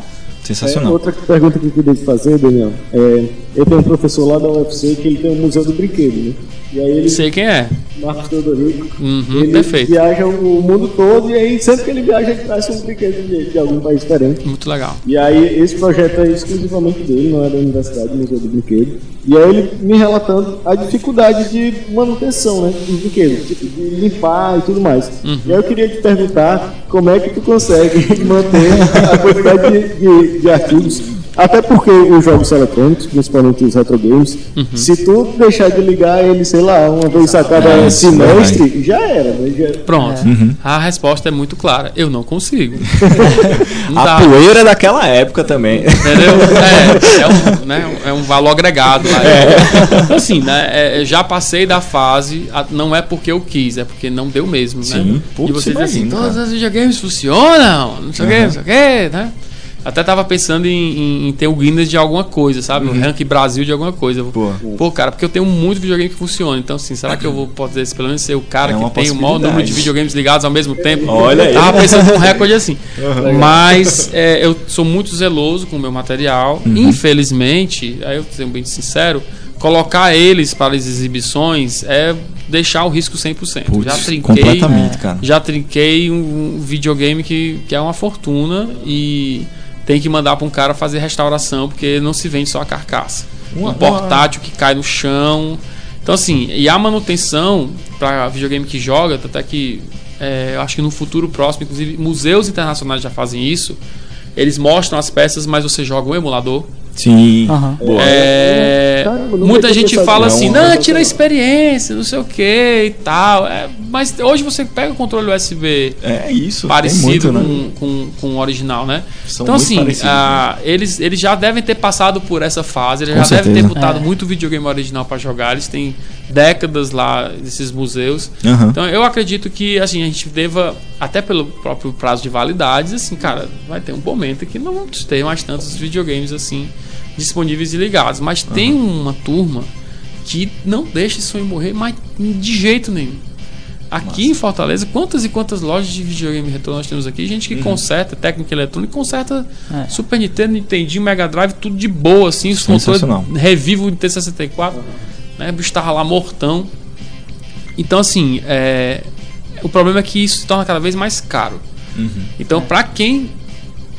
É, Sensacional. outra pergunta que eu queria te fazer, Daniel, é, eu tenho um professor lá da UFC que ele tem um museu do brinquedo, né? E aí ele, Sei quem é. Marcos Teodorico, Uhum, ele perfeito. viaja o mundo todo e aí sempre que ele viaja ele traz um brinquedo de, de algum país diferente. Muito legal. E aí esse projeto é exclusivamente dele, não é da universidade, do Museu do Brinquedo. E aí ele me relatando a dificuldade de manutenção, né, dos brinquedos, tipo, de limpar e tudo mais. E aí eu queria te perguntar como é que tu consegue manter a quantidade de, de, de artigos, até porque os jogos eletrônicos, principalmente os retro games, se tu deixar de ligar ele, sei lá, uma vez a cada É, semestre, já era, né? Já- Pronto. A resposta é muito clara. Eu não consigo. Não A poeira daquela época também. Entendeu? É, é, um, né, é um valor agregado. Lá. É. Assim, né? é, já passei da fase, não é porque eu quis, é porque não deu mesmo, Sim. né? Putz, e você diz assim, cara. os videogames funcionam, não sei o que, não sei o que, né? Até tava pensando em, em- em ter o Guinness de alguma coisa, sabe? O rank Brasil de alguma coisa. Uhum. Pô. Pô, cara, porque eu tenho muito videogame que funciona. Então, assim, será que eu vou poder pelo menos ser o cara É que tem o maior número de videogames ligados ao mesmo tempo? Olha aí. Tava pensando num recorde assim. Mas é, eu sou muito zeloso com o meu material. Uhum. Infelizmente, aí eu sendo bem sincero, colocar eles para as exibições é deixar o risco 100%. Putz, já trinquei, completamente, cara. já trinquei um, um videogame que, que é uma fortuna e tem que mandar para um cara fazer restauração porque não se vende só a carcaça. Uma- um portátil que cai no chão. Então assim, e a manutenção para videogame que joga, até que é, eu acho que no futuro próximo, inclusive museus internacionais já fazem isso. Eles mostram as peças, mas você joga um emulador. Sim. Boa. É, Caramba, muita gente fala assim, Não, tira a experiência, não sei o que e tal. É, mas hoje você pega o controle USB É isso. parecido muito, né? com, com, com o original, né? São então, assim, parecidos, né? ah, eles, eles já devem ter passado por essa fase, eles Com já devem ter certeza. botado É. muito videogame original para jogar, eles têm décadas lá desses museus. Aham. Então, eu acredito que assim, a gente deva, até pelo próprio prazo de validades, assim, cara, vai ter um momento que não vamos ter mais tantos videogames assim disponíveis e ligados. Mas tem uma turma que não deixa esse sonho morrer mais de jeito nenhum. Aqui em Fortaleza, quantas e quantas lojas de videogame retrô nós temos aqui? Gente que Uhum. conserta técnica eletrônica, conserta É. Super Nintendo, Nintendinho, Mega Drive, tudo de boa, assim. Os controles revivo o T64, né? O bicho tava lá mortão. Então, assim, é, o problema é que isso se torna cada vez mais caro. Uhum. Então, para quem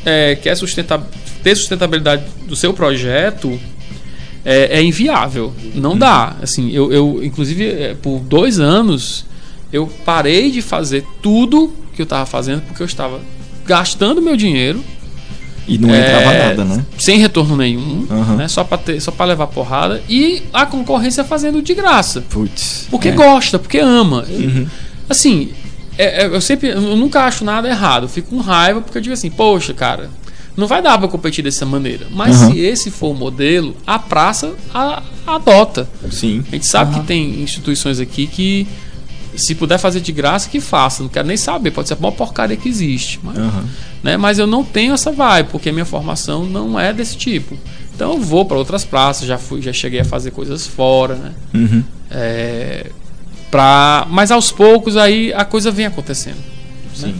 é, quer sustentar, ter sustentabilidade do seu projeto, é, é inviável. Não dá. Assim, eu, eu inclusive, é, por dois anos, eu parei de fazer tudo que eu estava fazendo porque eu estava gastando meu dinheiro E não entrava é, nada, né? sem retorno nenhum, Aham. né? Só para ter, só para levar porrada e a concorrência fazendo de graça. Putz. Porque é. gosta, porque ama. Uhum. Assim, é- é- eu sempre, eu nunca acho nada errado. Eu fico com raiva porque eu digo assim, poxa, cara, não vai dar pra competir dessa maneira. Mas Aham. se esse for o modelo, a praça a- adota. Sim. A gente sabe que tem instituições aqui que se puder fazer de graça, que faça. Não quero nem saber, pode ser a maior porcaria que existe. Mas, Aham. né? Mas eu não tenho essa vibe, porque a minha formação não é desse tipo. Então eu vou para outras praças, já fui, já cheguei a fazer coisas fora, né? Uhum. É, pra, mas aos poucos aí a coisa vem acontecendo. Sim.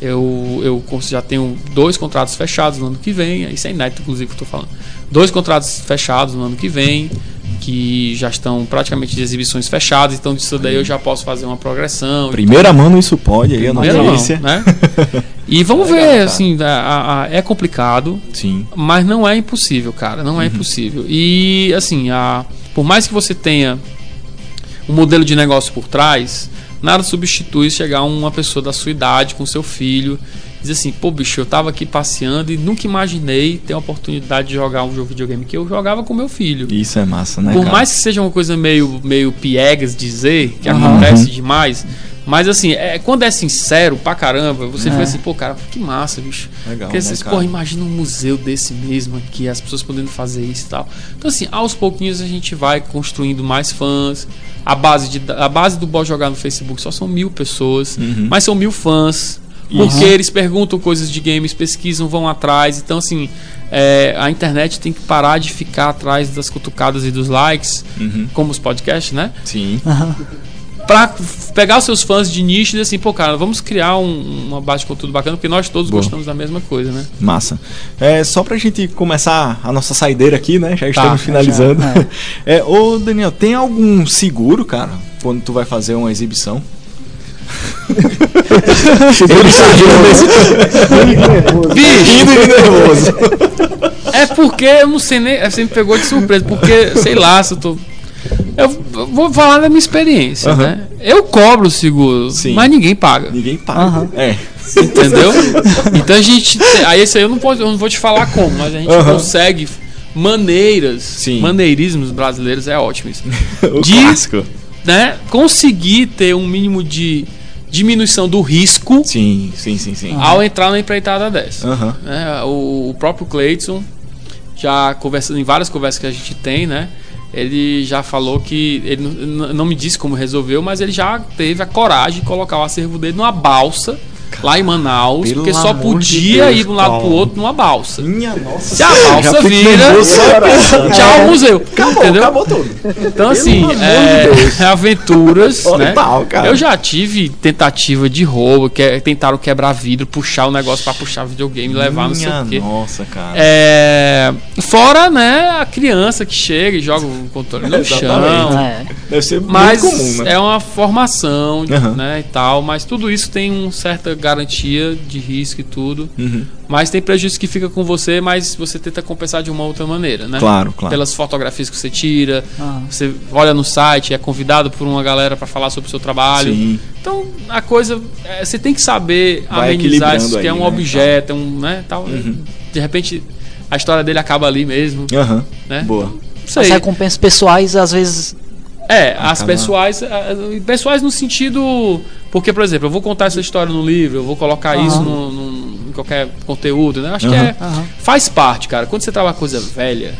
Eu, eu cons- já tenho dois contratos fechados no ano que vem, isso é inédito, inclusive, que eu tô falando. Dois contratos fechados no ano que vem, que já estão praticamente de exibições fechadas, então disso daí eu já posso fazer uma progressão. Primeira mão no Isso Pode aí, a Primeira mão, notícia. né? E vamos Legal, ver, cara. assim, a- a- a- é complicado, Sim. mas não é impossível, cara. Não Uhum. é impossível. E assim, a, por mais que você tenha um modelo de negócio por trás, nada substitui chegar uma pessoa da sua idade com seu filho Diz assim, pô, bicho, eu tava aqui passeando e nunca imaginei ter a oportunidade de jogar um jogo de videogame que eu jogava com meu filho. Isso é massa, né? Por cara? mais que seja uma coisa meio, meio piegas dizer, que Aham. acontece Uhum. demais, mas assim, é, quando é sincero pra caramba, você É. fica assim, pô, cara, que massa, bicho. Legal, Porque né, vocês, porra, imagina um museu desse mesmo aqui, as pessoas podendo fazer isso e tal. Então, assim, aos pouquinhos a gente vai construindo mais fãs. A base, de, a base do Bora Jogar no Facebook só são mil pessoas, Uhum. mas são mil fãs. Porque eles perguntam coisas de games, pesquisam, vão atrás. Então, assim, é, a internet tem que parar de ficar atrás das cutucadas e dos likes, Uhum. como os podcasts, né? Sim. Pra f- pegar os seus fãs de nicho e dizer assim, pô, cara, vamos criar um- uma base de conteúdo bacana, porque nós todos Boa. gostamos da mesma coisa, né? Massa. É, só pra gente começar a nossa saideira aqui, né? Já estamos já, finalizando. é. É, ô Daniel, tem algum seguro, cara, quando tu vai fazer uma exibição? Ele surgiu nesse Bicho, e nervoso. é porque eu não sei nem. Você me pegou de surpresa, porque, sei lá, se eu tô. Eu vou falar da minha experiência, né? Eu cobro o seguro, Sim. mas ninguém paga. Ninguém paga. É. Entendeu? Então a gente. Aí esse aí eu não, posso, eu não vou te falar como, mas a gente consegue maneiras, Sim. maneirismos brasileiros é ótimo isso. O De- clássico. Né? Conseguir ter um mínimo de diminuição do risco Sim, sim, sim, sim. ao entrar na empreitada dessa. Aham. né? O, o próprio Cleiton, já conversando em várias conversas que a gente tem, né? Ele já falou que ele não- não me disse como resolveu, mas ele já teve a coragem de colocar o acervo dele numa balsa lá em Manaus, Pelo porque só amor de podia Deus, ir de um lado pro calma. outro numa balsa. Minha nossa Se a senhora, balsa vira, nervoso tchau museu. Acabou, entendeu? acabou tudo. Então, assim, é, aventuras, né? Total, cara. Eu já tive tentativa de roubo, que é- tentaram quebrar vidro, puxar o negócio pra puxar videogame, levar, não sei Minha o quê. nossa, cara. É, fora, né, a criança que chega e joga o controle no chão. É. Deve ser Mas muito comum, né? é uma formação, Aham. né, e tal, mas tudo isso tem uma certa garantia de risco e tudo. Uhum. Mas tem prejuízo que fica com você, mas você tenta compensar de uma outra maneira, né? Claro, claro. Pelas fotografias que você tira, Ah. você olha no site, é convidado por uma galera para falar sobre o seu trabalho. Sim. Então a coisa, é, você tem que saber Vai amenizar isso, que é um né, objeto, é um, né, tal. Uhum. De repente a história dele acaba ali mesmo, Aham. né? Boa. Não As recompensas pessoais, às vezes. É, as pessoais, pessoais no sentido, porque por exemplo, eu vou contar essa história no livro, eu vou colocar Aham. isso no, no- em qualquer conteúdo, né? Acho que Aham. é Aham. faz parte, cara. Quando você trabalha coisa velha,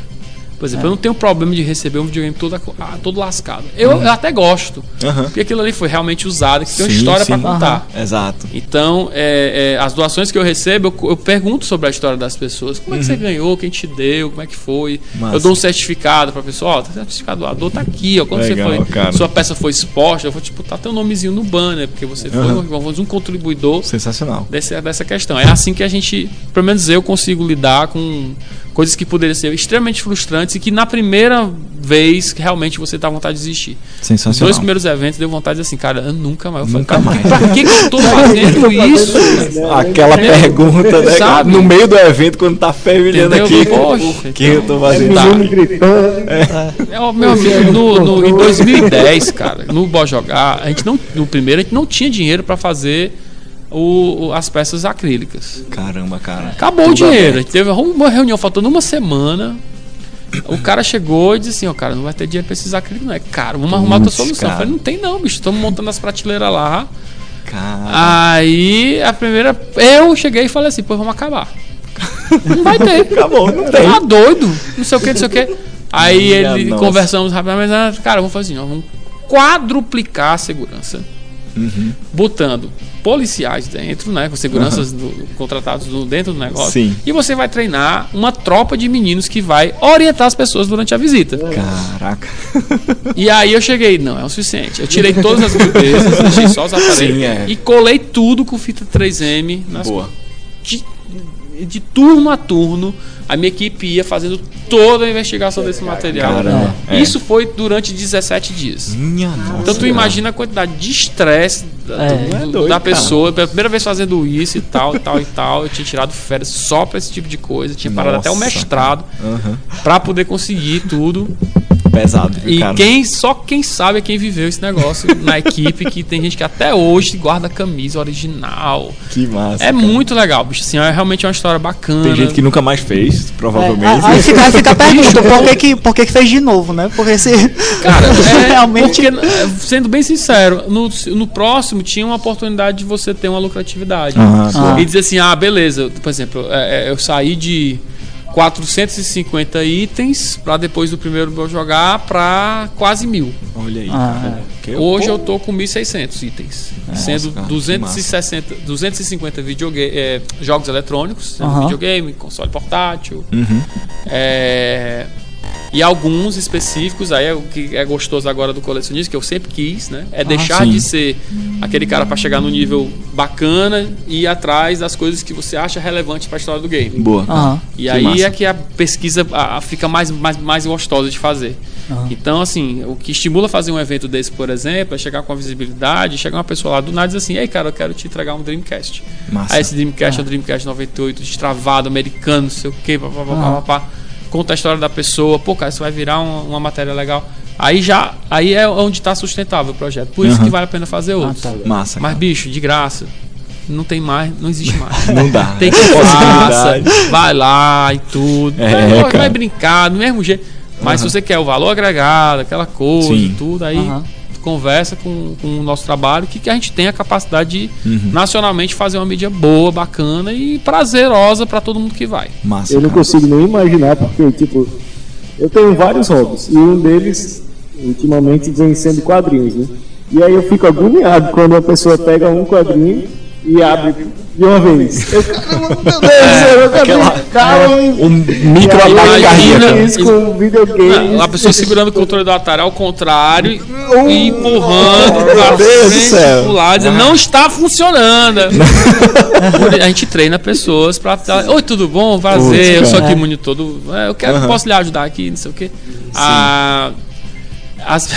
por exemplo, eu não tenho problema de receber um videogame todo, ah, todo lascado. Eu, eu até gosto, Aham. porque aquilo ali foi realmente usado, que tem uma história pra contar. Exato. Então, é, é, as doações que eu recebo, eu, eu pergunto sobre a história das pessoas. Como é que você ganhou? Quem te deu? Como é que foi? Uhum. Massa. Eu dou um certificado pra pessoa. Ó, tá certificado doador tá aqui, ó. Quando Legal, você foi, cara. sua peça foi exposta, eu vou tipo botar teu nomezinho no banner, porque você foi um, um contribuidor Sensacional. desse, dessa questão. É assim que a gente, pelo menos eu, consigo lidar com coisas que poderiam ser extremamente frustrantes e que na primeira vez realmente você tá à vontade de desistir. Os Sensacional. dois primeiros eventos deu vontade de dizer assim, cara, eu nunca mais. Eu falei, Nunca cara, mais. Pra que, que eu tô fazendo isso? Aquela pergunta, né? Sabe? No meio do evento, quando tá fervilhando aqui. Poxa, o que eu tô então, fazendo? tá. Gritando. É, ó, meu amigo, no, no- em 2010, cara, no Bó Jogar, a gente não, no primeiro, a gente não tinha dinheiro pra fazer o, o- as peças acrílicas. Caramba, cara. Acabou o Tudo dinheiro. A aberto. teve uma reunião faltando uma semana. O cara chegou e disse assim, ó, cara, não vai ter dinheiro pra esses acrílicos, não. É caro, vamos arrumar outra Putz, solução. Eu falei, não tem não, bicho. Estamos montando as prateleiras lá. Cara. Aí a primeira. Eu cheguei e falei assim, pô, vamos acabar. Não vai ter. Acabou, não tem. Tá doido? Não sei o que, não sei o que. Aí Minha ele nossa. conversamos rapidamente, mas, cara, vamos fazer assim, ó, vamos quadruplicar a segurança, Uhum. botando policiais dentro, né, com seguranças do- contratados do- dentro do negócio. Sim. E você vai treinar uma tropa de meninos que vai orientar as pessoas durante a visita. Caraca. E aí eu cheguei, não, é o suficiente. Eu tirei todas as grudezas, deixei só os aparelhos Sim, é. e colei tudo com fita 3M nas Boa. de, de turno a turno, a minha equipe ia fazendo toda a investigação desse material. Caramba. É. Isso foi durante 17 dias. Minha nossa. Então tu imagina a quantidade de estresse É. É doido, da cara. pessoa. Pela primeira vez fazendo isso e tal, e tal, e tal. Eu tinha tirado férias só pra esse tipo de coisa. Tinha parado até o Nossa, mestrado Aham. pra poder conseguir tudo. Pesado, viu, E cara? quem, só quem sabe é quem viveu esse negócio na equipe, que tem gente que até hoje guarda a camisa original. Que massa. É cara. muito legal, bicho. Assim, é realmente uma história bacana. Tem gente que nunca mais fez, É, provavelmente. aí fica, fica a pergunta, por que, que, por que, que fez de novo, né? Porque se. Cara, é, realmente. porque, é, sendo bem sincero, no, no próximo tinha uma oportunidade de você ter uma lucratividade. Ah. E dizer assim, ah, beleza, por exemplo, é, é, eu saí de 450 itens pra depois do primeiro jogar pra quase mil. Olha aí, Ah, cara. Que- Hoje eu tô com 1.600 itens, sendo cara, que 260, 250 videogame, é, jogos eletrônicos, sendo Aham. videogame, console portátil, Uhum. E alguns específicos, aí é o que é gostoso agora do colecionista, que eu sempre quis, né? É deixar sim. de ser aquele cara pra chegar no nível bacana e ir atrás das coisas que você acha relevante pra história do game. Boa. Aham. E Que aí massa. é que a pesquisa a- a fica mais, mais, mais gostosa de fazer. Aham. Então, assim, o que estimula fazer um evento desse, por exemplo, é chegar com a visibilidade, chegar uma pessoa lá do nada e dizer assim, ei, cara, eu quero te entregar um Dreamcast. Massa. Aí esse Dreamcast é um Dreamcast 98, destravado, americano, não sei o quê, pá, pá, pá, pá, Aham. pá, pá. Conta a história da pessoa, pô, cara, isso vai virar uma, uma matéria legal. Aí já, aí é onde está sustentável o projeto. Por isso Aham. que vale a pena fazer outros. tá. Massa. Mas, cara. bicho, de graça, não tem mais, não existe mais. Não dá. Tem que faça, vai lá e tudo. É, vai, vai cara. brincar, do mesmo jeito. Mas se você quer o valor agregado, aquela coisa Sim. e tudo, aí Aham. Conversa com, com o nosso trabalho, que, que a gente tem a capacidade de Uhum. nacionalmente fazer uma mídia boa, bacana e prazerosa para todo mundo que vai. Massa. Eu não cara. consigo nem imaginar, porque, tipo, eu tenho vários hobbies, e um deles, ultimamente, vem sendo quadrinhos, né? E aí eu fico agoniado quando uma pessoa pega um quadrinho e abre de uma vez. Eu, caramba, meu Deus céu, eu Aquela- quero calma, Um micro imagina- isso com videogame. A pessoa segurando o controle do Atari ao contrário e empurrando Meu pra frente, céu. pro lado, dizendo, não está funcionando. a gente treina pessoas pra. Oi, tudo bom? Prazer, Putz, eu sou aqui monitor do. é, Eu quero, Aham. posso lhe ajudar aqui, não sei o quê. Ah, as-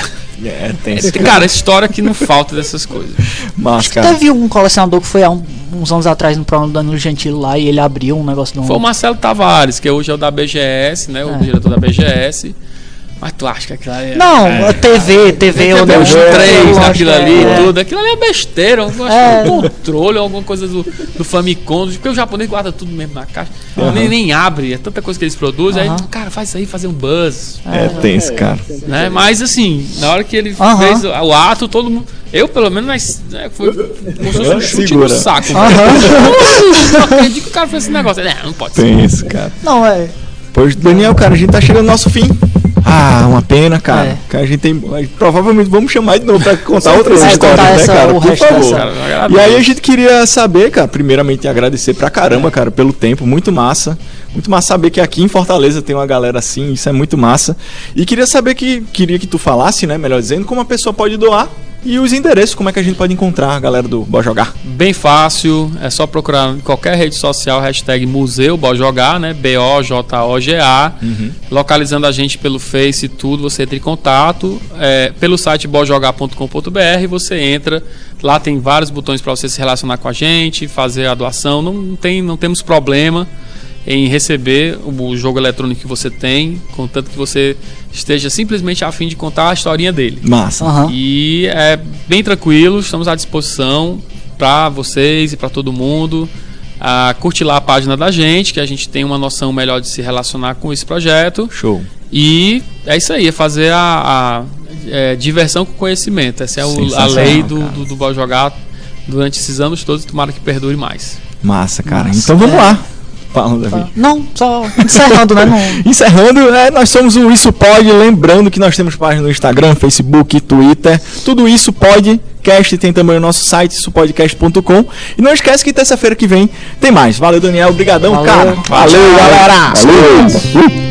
É, tenso. cara, história que não falta dessas coisas. Massa, cara. Teve um colecionador que foi há um- uns anos atrás no programa do Danilo Gentili lá e ele abriu um negócio de um. Foi o Marcelo Tavares, que hoje é o da BGS, né? O É. diretor da BGS. Mas tu acha que aquilo ali é. Não, é, TV, TV, Tem ou não, os três daquilo ali é. tudo. Aquilo ali é besteira. Eu acho É. que um controle, alguma coisa do, do Famicom. Porque o japonês guarda tudo mesmo na caixa. Nem, nem abre. É tanta coisa que eles produzem. Aí, Aham. cara, faz isso aí, fazer um buzz. É tenso, cara. Né? Mas assim, na hora que ele Aham. fez o, o ato, todo mundo. Eu, pelo menos, mas, né, foi como se fosse um chute Segura. no saco. Aham. Não acredito que o cara fez esse negócio. Não, não pode ser. Tenso, cara. Não, é. Pois, Daniel, cara, a gente tá chegando no nosso fim. Ah, uma pena, cara. É. Que a gente tem. Provavelmente vamos chamar de novo pra contar outras É, histórias, contar né, essa- cara? Por favor. Cara, E aí a gente queria saber, cara, primeiramente agradecer pra caramba, cara, pelo tempo, muito massa. Muito massa saber que aqui em Fortaleza tem uma galera assim, isso é muito massa. E queria saber que queria que tu falasse, né, melhor dizendo, como a pessoa pode doar e os endereços, como é que a gente pode encontrar a galera do Bora Jogar. Bem fácil, é só procurar em qualquer rede social, hashtag Museu Bojogar, né? B-O-J-O-G-A. Localizando a gente pelo Face e tudo, você entra em contato. É, pelo site bojogar.com.br você entra. Lá tem vários botões para você se relacionar com a gente, fazer a doação. Não tem, não temos problema em receber o, jogo eletrônico que você tem, contanto que você esteja simplesmente a fim de contar a historinha dele. Massa. Aham. E é bem tranquilo, estamos à disposição para vocês e para todo mundo. Ah, curte lá a página da gente, que a gente tem uma noção melhor de se relacionar com esse projeto. Show. E é isso aí, é fazer a, a, é, diversão com conhecimento. Essa é o- a lei do, do, do Bora Jogar durante esses anos todos. Tomara que perdure mais. Massa, cara. Massa. Então vamos É. lá. Fala, Davi. Não, só encerrando, né? Não, Encerrando, é, nós somos o Isso Pode. Lembrando que nós temos página no Instagram, Facebook, Twitter. Tudo isso pode. Cast tem também o nosso site, isopodcast.com. E não esquece que terça-feira que vem tem mais. Valeu, Daniel. Obrigadão, Valeu. cara. Valeu, galera. Valeu.